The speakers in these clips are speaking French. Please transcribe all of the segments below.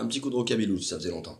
Un petit coup de rockabilly, ça faisait longtemps.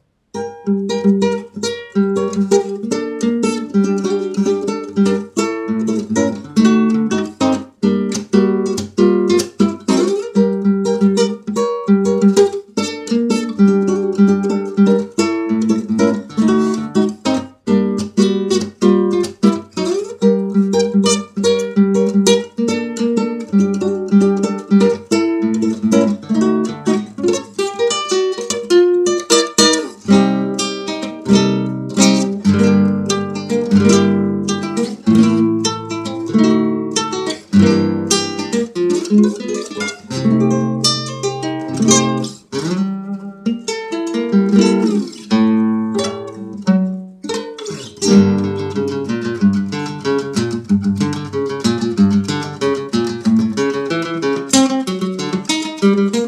thank mm -hmm. you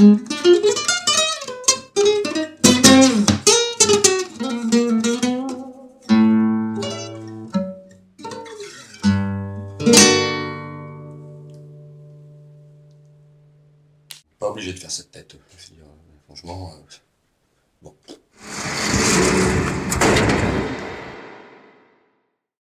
Pas obligé de faire cette tête. Veux dire, franchement. euh,